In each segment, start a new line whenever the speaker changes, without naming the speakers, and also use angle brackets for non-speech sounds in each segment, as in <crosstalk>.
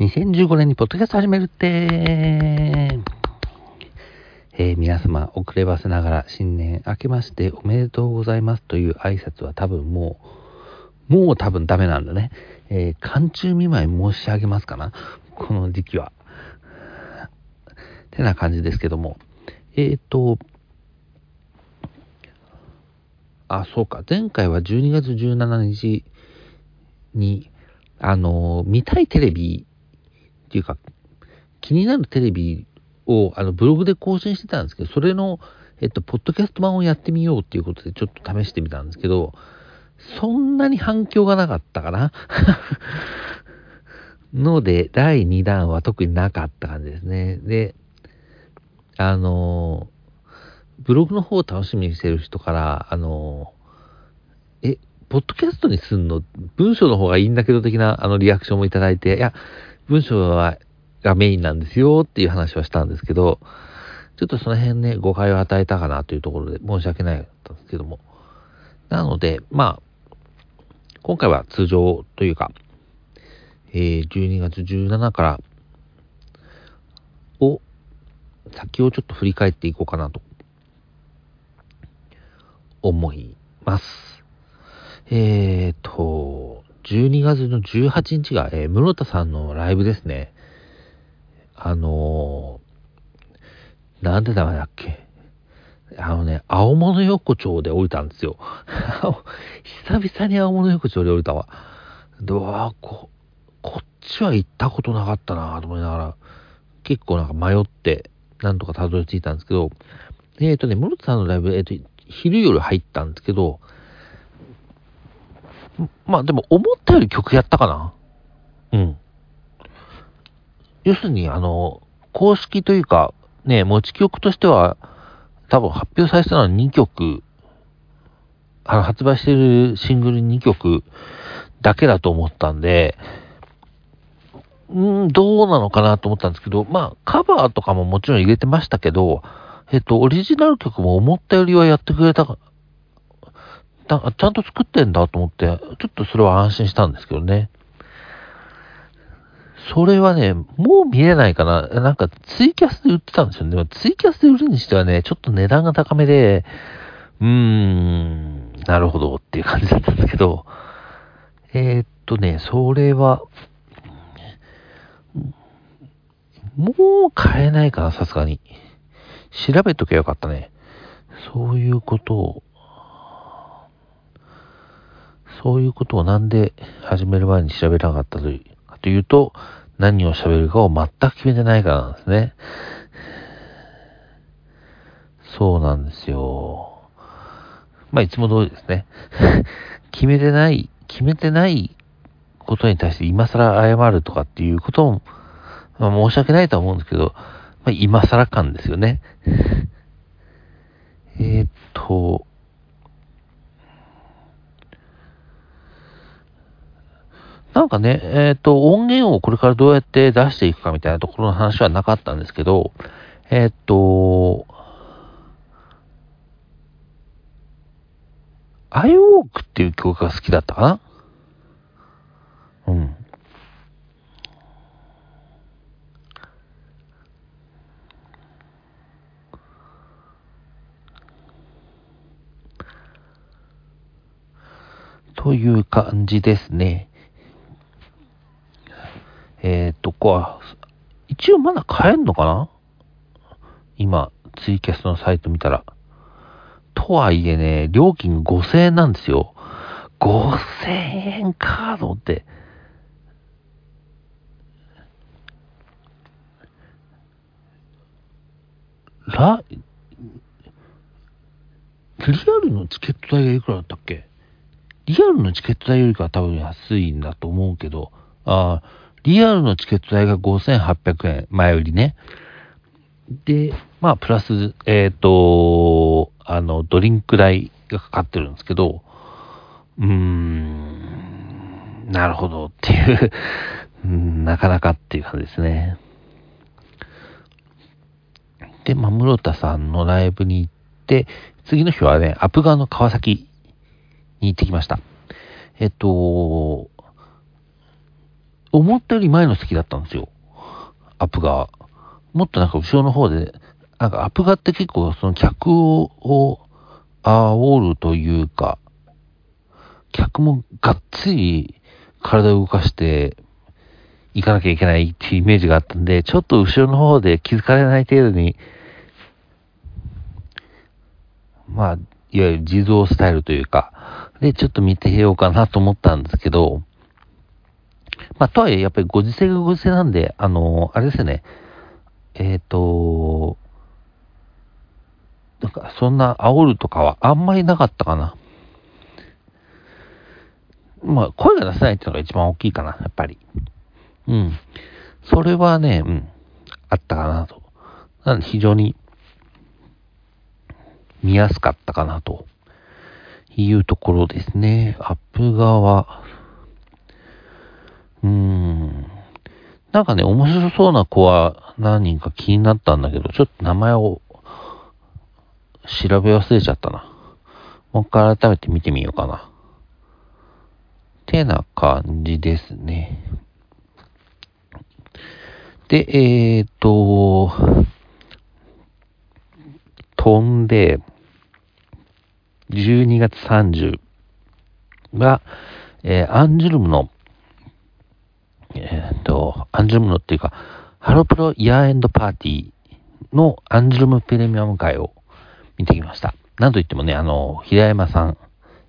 2015年にポッドキャスト始めるって、えー皆様遅ればせながら新年明けましておめでとうございますという挨拶は多分もう、もう多分ダメなんだね。えー寒中見舞い申し上げますかなこの時期は。てな感じですけども。えっ、と、あ、そうか。前回は12月17日に、あの、見たいテレビていうか、気になるテレビをあのブログで更新してたんですけど、それの、えっと、ポッドキャスト版をやってみようっていうことでちょっと試してみたんですけど、そんなに反響がなかったかな？<laughs> ので、第2弾は特になかった感じですね。で、あの、ブログの方を楽しみにしてる人から、あの、え、ポッドキャストにすんの？文章の方がいいんだけど的なあのリアクションもいただいて、いや、文章はがメインなんですよっていう話はしたんですけど、ちょっとその辺ね、誤解を与えたかなというところで申し訳ないったんですけども。なので、まあ、今回は通常というか、えー12月17からを、先をちょっと振り返っていこうかなと思います。えーと、12月の18日が、えー室田さんのライブですね。あのー、なんでダメだっけ？あのね、青物横丁で降りたんですよ。<laughs> 久々に青物横丁で降りたわ。で、わあこ、こっちは行ったことなかったなと思いながら、結構なんか迷って、なんとかたどり着いたんですけど、えっ、とね、室田さんのライブ、えっ、と、昼夜入ったんですけど、まあでも思ったより曲やったかなうん。要するに、あの、公式というか、ね、持ち曲としては、多分発表されてたのは2曲、あの、発売してるシングル2曲だけだと思ったんで、うん、どうなのかなと思ったんですけど、まあ、カバーとかももちろん入れてましたけど、えっと、オリジナル曲も思ったよりはやってくれたか、だちゃんと作ってんだと思って、ちょっとそれは安心したんですけどね。それはね、もう見れないかな。なんかツイキャスで売ってたんですよね。でもツイキャスで売るにしてはね、ちょっと値段が高めで、うーん、なるほどっていう感じだったんですけど、えーっとね、それは、もう買えないかな、さすがに。調べときゃよかったね。そういうことを、そういうことをなんで始める前に調べなかったというかというと、何を喋るかを全く決めてないからなんですね。そうなんですよ。まあ、いつも通りですね。<laughs> 決めてない、決めてないことに対して今更謝るとかっていうことも、まあ、申し訳ないとは思うんですけど、まあ、今更感ですよね。えっと、なんかね、えーっと、音源をこれからどうやって出していくかみたいなところの話はなかったんですけど、えーっと、アイウォークっていう曲が好きだったかな？うん。という感じですね。えっ、と、こう、一応まだ買えんのかな？今、ツイキャスのサイト見たら。とはいえね、料金5000円なんですよ。5000円かと思って。ラ、リアルのチケット代がいくらだったっけ？リアルのチケット代よりかは多分安いんだと思うけど、あーリアルのチケット代が5800円、前よりね。で、まあ、プラス、えっ、と、あの、ドリンク代がかかってるんですけど、うーん、なるほどっていう、なかなかっていう感じですね。で、まあ、室田さんのライブに行って、次の日はね、アップ側の川崎に行ってきました。えっと、思ったより前の席だったんですよ。アップ側。もっとなんか後ろの方で、なんかアップ側って結構その客を煽るというか、客もがっつり体を動かして行かなきゃいけないっていうイメージがあったんで、ちょっと後ろの方で気づかれない程度に、まあ、いわゆる地蔵スタイルというか、で、ちょっと見てようかなと思ったんですけど、まあ、とはいえ、やっぱりご時世がご時世なんで、あのあれですね、えっ、ー、と、なんか、そんな煽るとかはあんまりなかったかな。まあ、声が出せないっていうのが一番大きいかな、やっぱり。うん。それはね、うん、あったかなと。なんで非常に見やすかったかなというところですね。アップ側。うん。なんかね、面白そうな子は何人か気になったんだけど、ちょっと名前を調べ忘れちゃったな。もう一回改めて見てみようかな。てな感じですね。で、えっ、ー、と、飛んで、12月30は、えー、アンジュルムの、えっ、と、アンジュルムのっていうか、ハロプロ Year-End Party のアンジュルムプレミアム回を見てきました。なんといってもね、あの、平山さん、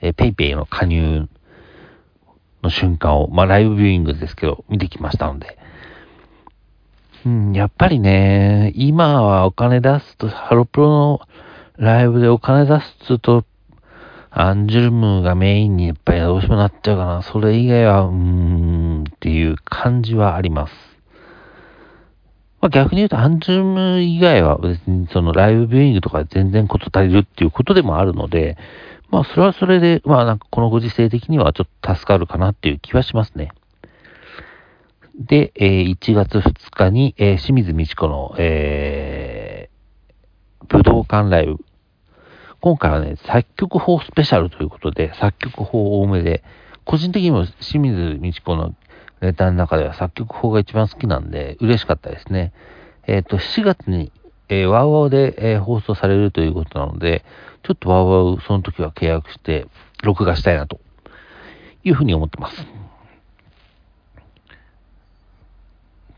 えー、ペイペイの加入の瞬間を、まあ、ライブビューイングですけど、見てきましたので、うん、やっぱりね、今はお金出すと、ハロプロのライブでお金出すと、アンジュルムがメインにやっぱりどうしてもなっちゃうかな。それ以外は、うーん、っていう感じはあります。まあ、逆に言うと、アンジュルム以外は別にそのライブビューイングとか全然こと足りるっていうことでもあるので、まあ、それはそれで、まあ、なんかこのご時世的にはちょっと助かるかなっていう気はしますね。で、えー、1月2日に、えー、清水美智子の、えー、武道館ライブ。今回はね、作曲法スペシャルということで、作曲法多めで、個人的にも清水美智子のレタの中では作曲法が一番好きなんで、嬉しかったですね。えっ、ー、と、7月に、えー、ワウワウで、えー、放送されるということなので、ちょっとワウワウその時は契約して、録画したいなというふうに思ってます。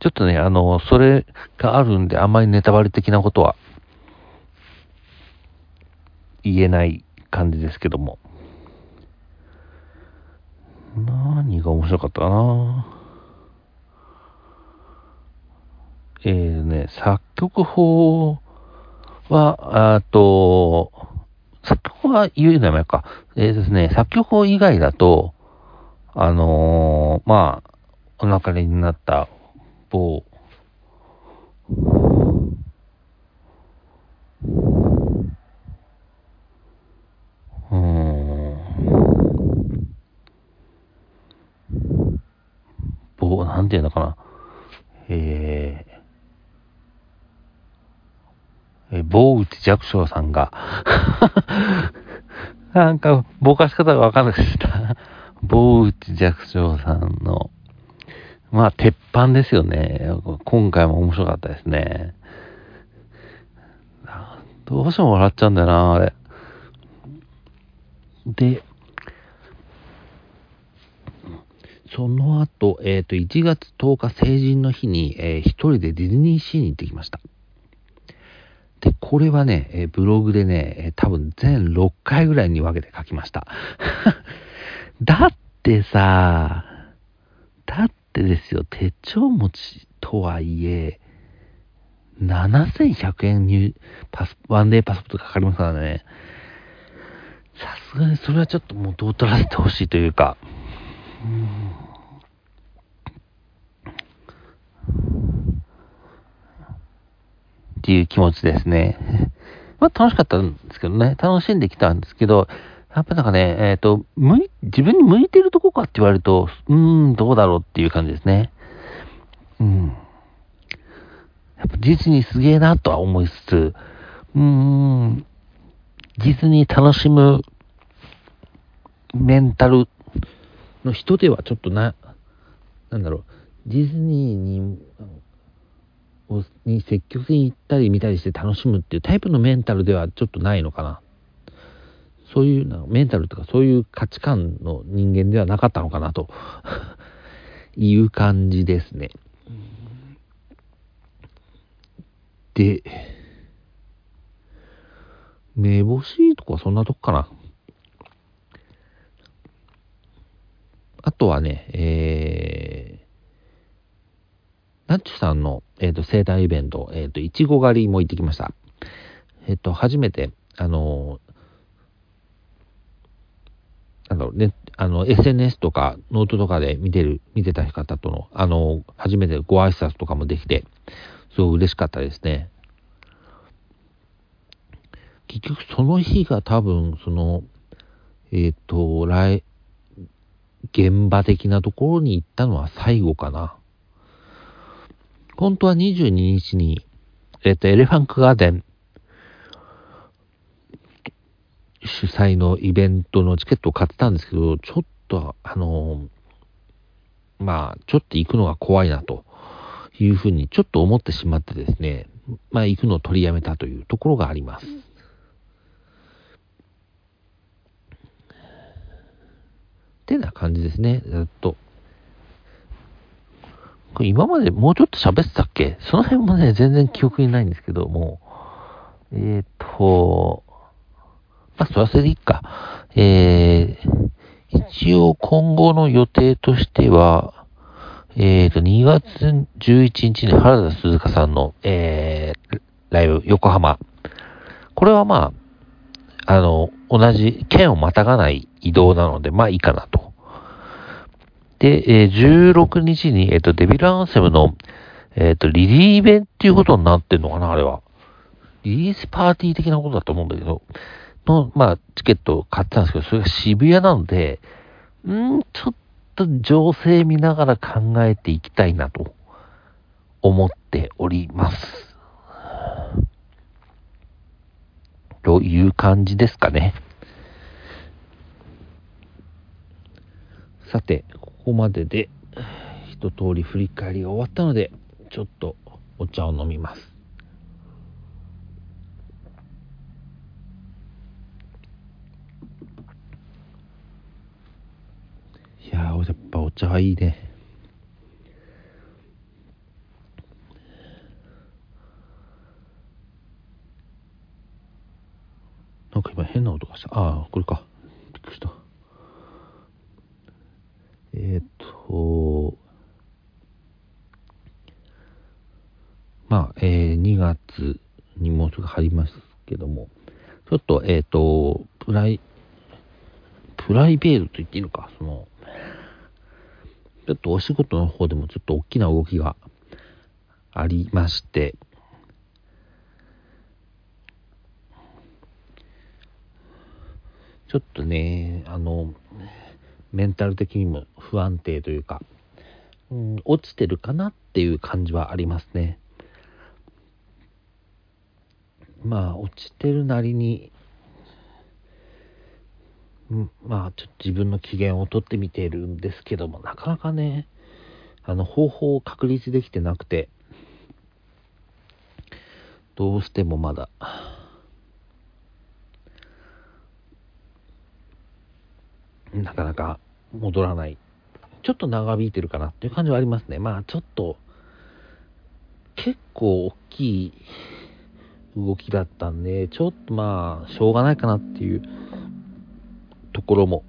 ちょっとね、あの、それがあるんで、あんまりネタバレ的なことは言えない感じですけども。何が面白かったかなえーね、作曲法は、あと、作曲法は言うのやめか。えー、ですね、作曲法以外だと、あのー、まあ、お亡くなりになった某、うん、某、なんていうのかな。えー、え、坊内寂聴さんが <laughs> なんか、ぼかし方がわかんなくした。<laughs> 坊内寂聴さんの、まあ、鉄板ですよね。今回も面白かったですね。どうしても笑っちゃうんだよな、あれ。で、その後、えっ、ー、と、1月10日成人の日に、えー、一人でディズニーシーに行ってきました。で、これはね、えー、ブログでね、えー、多分全6回ぐらいに分けて書きました。<laughs> だってさ、だってですよ、手帳持ちとはいえ、7100円にパス、ワンデーパスポートかかりますからね。さすがにそれはちょっともうどう取らせてほしいというか、うんっていう気持ちですね。<laughs> まあ楽しかったんですけどね、楽しんできたんですけど、やっぱなんかね、えっ、ー、と、向い、自分に向いてるとこかって言われると、うーん、どうだろうっていう感じですね。うん。やっぱディズニーすげえなとは思いつつ、うーん、ディズニー楽しむメンタルの人ではちょっとな、なんだろう、ディズニーに、に積極的に行ったり見たりして楽しむっていうタイプのメンタルではちょっとないのかな。そういうなメンタルとかそういう価値観の人間ではなかったのかなと <laughs> いう感じですね。で、めぼしいとかそんなとこかな。あとはね、えー、ナッチさんの、えーと、生誕イベント、えっ、ー、と、いちご狩りも行ってきました。えっ、と、初めて、あのあのね、あの、SNS とかノートとかで見てる、見てた方との、あの、初めてご挨拶とかもできて、すごく嬉しかったですね。結局その日が多分、その、えっ、ー、と、来、現場的なところに行ったのは最後かな。本当は22日に、えっ、ー、と、エレファンクガーデン主催のイベントのチケットを買ってたんですけど、ちょっと、あの、まあ、ちょっと行くのが怖いなというふうにちょっと思ってしまってですね、まあ、行くのを取りやめたというところがあります。ってな感じですね、ずっと。これ今までもうちょっと喋ってたっけ？その辺もね、全然記憶にないんですけども、えっ、ー、と、まあ、それはそれでいいか。えー、一応今後の予定としては、えっ、ー、と、2月11日に原田鈴香さんの、えー、ライブ、横浜。これはまあ、あの、同じ県をまたがない移動なので、まあいいかなと。で、えー、16日に、えっ、ー、と、デビルアンセムの、えっ、ー、と、リリーベンっていうことになってんのかな、あれは。リリースパーティー的なことだと思うんだけど、の、まあ、チケットを買ってたんですけど、それが渋谷なので、んちょっと情勢見ながら考えていきたいなと思っております。という感じですかね。さて、ここまでで一通り振り返りが終わったので、ちょっとお茶を飲みますい。やっぱお茶はいいね。なんか今変な音がした。ああ、これか。びっくりした。えっ、と、まあ、えー、2月にもうすぐ入りますけども、ちょっと、えっ、と、プライ、プライベートと言っていいのか、その、ちょっとお仕事の方でもちょっと大きな動きがありまして、ちょっとね、あの、メンタル的にも不安定というか、うん、落ちてるかなっていう感じはありますね。まあ、落ちてるなりに、うんまあ、ちょっと自分の機嫌をとってみてるんですけども、なかなかね、あの、方法を確立できてなくて、どうしてもまだ、なかなか戻らない。ちょっと長引いてるかなっていう感じはありますね。まあ、ちょっと、結構大きい動きだったんで、ちょっとまあ、しょうがないかなっていうところも、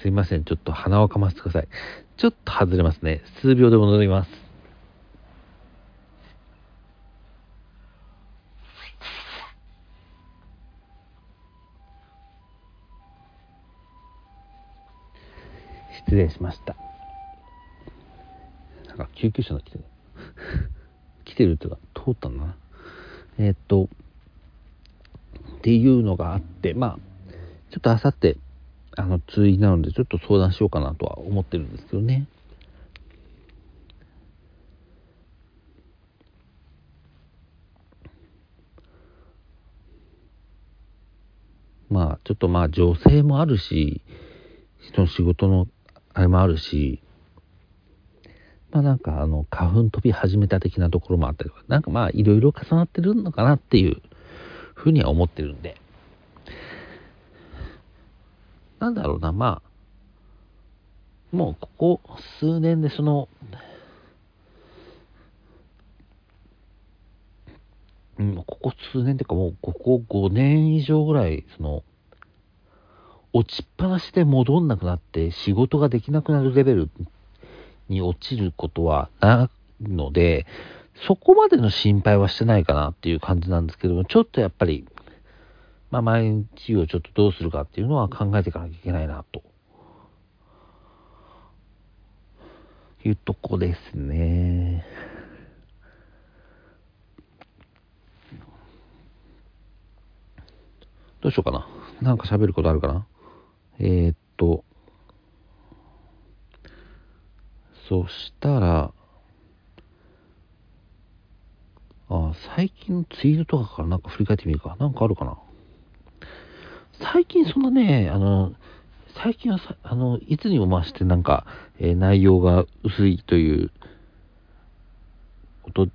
すいません、ちょっと鼻をかませてください。ちょっと外れますね。数秒で戻ります。失礼しました。なんか救急車が来てる。<laughs> 来てるっていうか、通ったんだな。えー、っと、っていうのがあって、まあ、ちょっとあさって、あの、通院なので、ちょっと相談しようかなとは思ってるんですけどね。まあ、ちょっとまあ、女性もあるし、人の仕事のあれもあるし、まあなんかあの花粉飛び始めた的なところもあったりとか、なんかまあいろいろ重なってるのかなっていうふうには思ってるんで、なんだろうな、まあ、もうここ数年でその、うん、ここ数年っていうかもうここ5年以上ぐらい、その、落ちっぱなしで戻んなくなって仕事ができなくなるレベルに落ちることはないので、そこまでの心配はしてないかなっていう感じなんですけども、ちょっとやっぱり、まあ毎日をちょっとどうするかっていうのは考えていかなきゃいけないなと。いうとこですね。どうしようかな。なんか喋ることあるかなえー、っと、そしたら、あ最近のツイートとかからなんか振り返ってみるか。なんかあるかな？最近そんなね、あの、最近はさ、あの、いつにも増してなんか、えー、内容が薄いということ、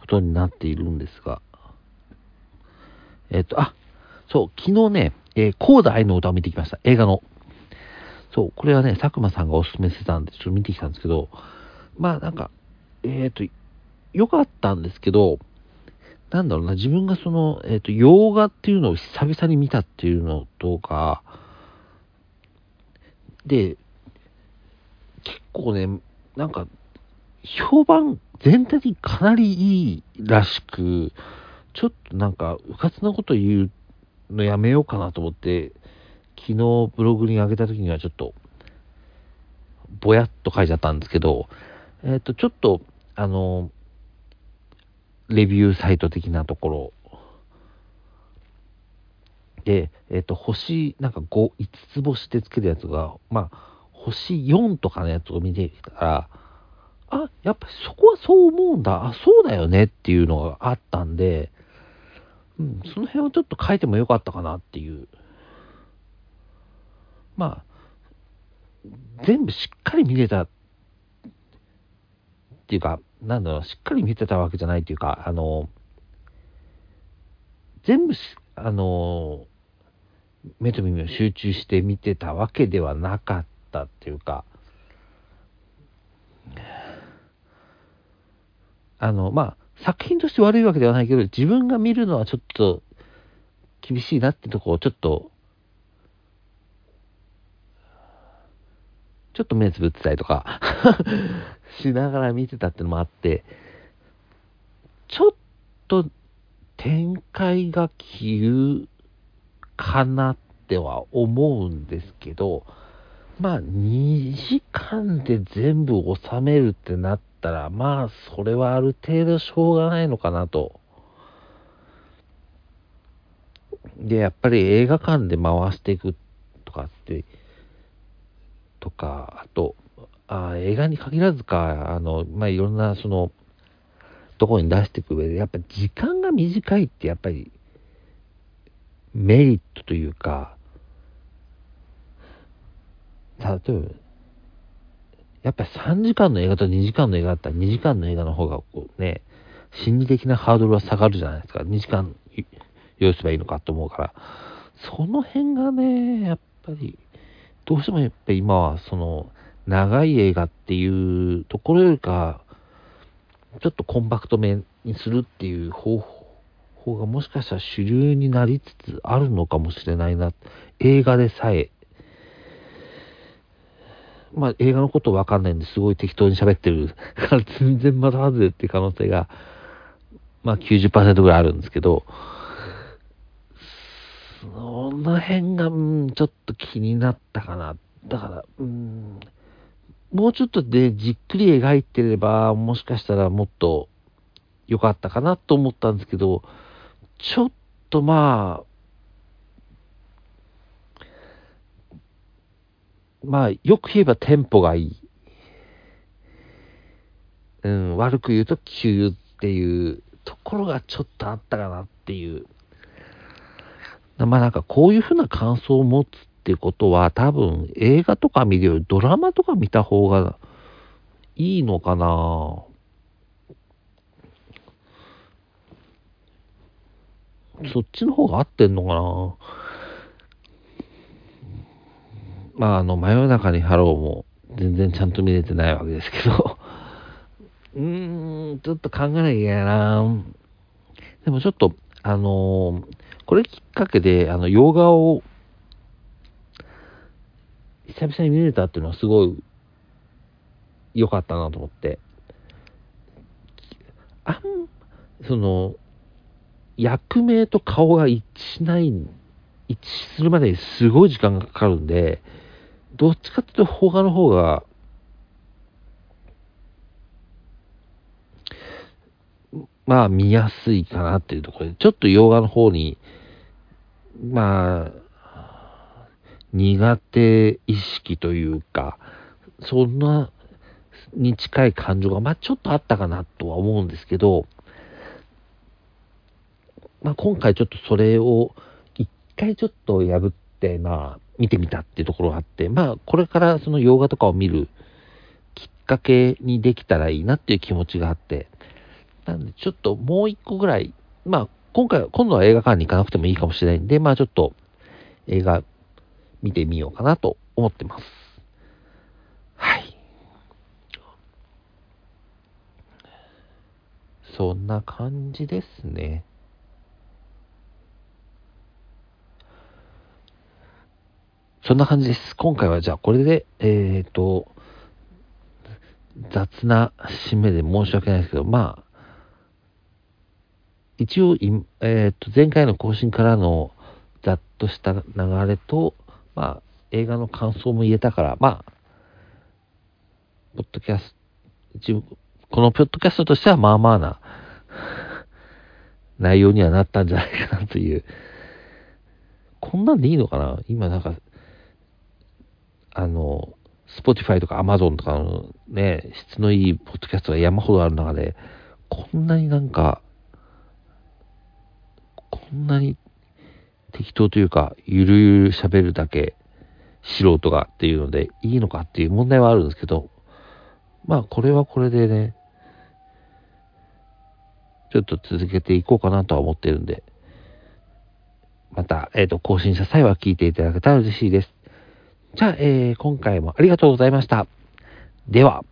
ことになっているんですが、えっ、と、あ、そう、昨日ね、えー、コーダ愛の歌を見てきました。映画の。そう、これはね、佐久間さんがおすすめしてたんで、ちょっと見てきたんですけど、まあなんか、えっ、ー、と、良かったんですけど、なんだろうな、自分がその、えっ、ー、と、洋画っていうのを久々に見たっていうのとか、で、結構ね、なんか、評判全体にかなりいいらしく、ちょっとなんか、うかつなこと言うのやめようかなと思って、昨日ブログに上げた時にはちょっと、ぼやっと書いちゃったんですけど、えっ、ー、と、ちょっと、あの、レビューサイト的なところで、えっ、ー、と、星、なんか5、5つ星でつけるやつが、まあ、星4とかのやつを見てきたら、あ、やっぱりそこはそう思うんだ、あ、そうだよねっていうのがあったんで、うん、その辺をちょっと書いてもよかったかなっていう。まあ、全部しっかり見れたっていうか、なんだろう、しっかり見てたわけじゃないっていうか、あの、全部しあの、目と耳を集中して見てたわけではなかったっていうか、あの、まあ、作品として悪いわけではないけど、自分が見るのはちょっと厳しいなってとこをちょっと、ちょっと目つぶってたりとか <laughs> しながら見てたってのもあって、ちょっと展開が急かなっては思うんですけど、まあ2時間で全部収めるってなったら、まあそれはある程度しょうがないのかなと。で、やっぱり映画館で回していくとかって、とか、あと、あ映画に限らずか、あの、まあ、いろんな、その、とこに出していく上で、やっぱり時間が短いって、やっぱり、メリットというか、例えば、やっぱり3時間の映画と2時間の映画だったら2時間の映画の方がこうね、心理的なハードルは下がるじゃないですか。2時間用意すればいいのかと思うから。その辺がね、やっぱり、どうしてもやっぱり今はその、長い映画っていうところよりか、ちょっとコンパクトめにするっていう方法がもしかしたら主流になりつつあるのかもしれないな。映画でさえ。まあ映画のことわかんないんですごい適当に喋ってるから <laughs> 全然まだ外れって可能性が、まあ90%ぐらいあるんですけど、その辺が、うん、ちょっと気になったかな。だから、うん、もうちょっとでじっくり描いてれば、もしかしたらもっと良かったかなと思ったんですけど、ちょっとまあ、まあ、よく言えばテンポがいい。うん、悪く言うと急っていうところがちょっとあったかなっていう。まあなんかこういうふうな感想を持つってことは多分映画とか見るよりドラマとか見た方がいいのかなそっちの方が合ってんのかなまあ、あの、真夜中にハローも全然ちゃんと見れてないわけですけど <laughs> うーん、ちょっと考えなきゃいけないなでもちょっと、あのー、これきっかけで、あの、洋画を、久々に見れたっていうのはすごい良かったなと思って。あん、その、役名と顔が一致しないん、一致するまでにすごい時間がかかるんで、どっちかっていうと邦画の方が、まあ見やすいかなっていうところで、ちょっと洋画の方に、まあ、苦手意識というか、そんなに近い感情が、まあちょっとあったかなとは思うんですけど、まあ今回ちょっとそれを回ちょっと破って、まあ見てみたっていうところがあって、まあこれからその洋画とかを見るきっかけにできたらいいなっていう気持ちがあって、なんでちょっともう一個ぐらい、まあ今回、今度は映画館に行かなくてもいいかもしれないんで、まあちょっと映画見てみようかなと思ってます。はい。そんな感じですね。そんな感じです。今回はじゃあこれで、えっ、ー、と、雑な締めで申し訳ないですけど、まあ、一応、えっ、ー、と、前回の更新からのざっとした流れと、まあ、映画の感想も言えたから、まあ、ポッドキャスト、一応、このポッドキャストとしてはまあまあな内容にはなったんじゃないかなという。こんなんでいいのかな？今なんか、あの、Spotify とか Amazon とかのね、質のいいポッドキャストが山ほどある中で、こんなになんか、こんなに適当というか、ゆるゆる喋るだけ素人がっていうのでいいのかっていう問題はあるんですけど、まあこれはこれでね、ちょっと続けていこうかなとは思ってるんで、また、えっ、ー、と、更新した際は聞いていただけたら嬉しいです。じゃあ、えー、今回もありがとうございました。では。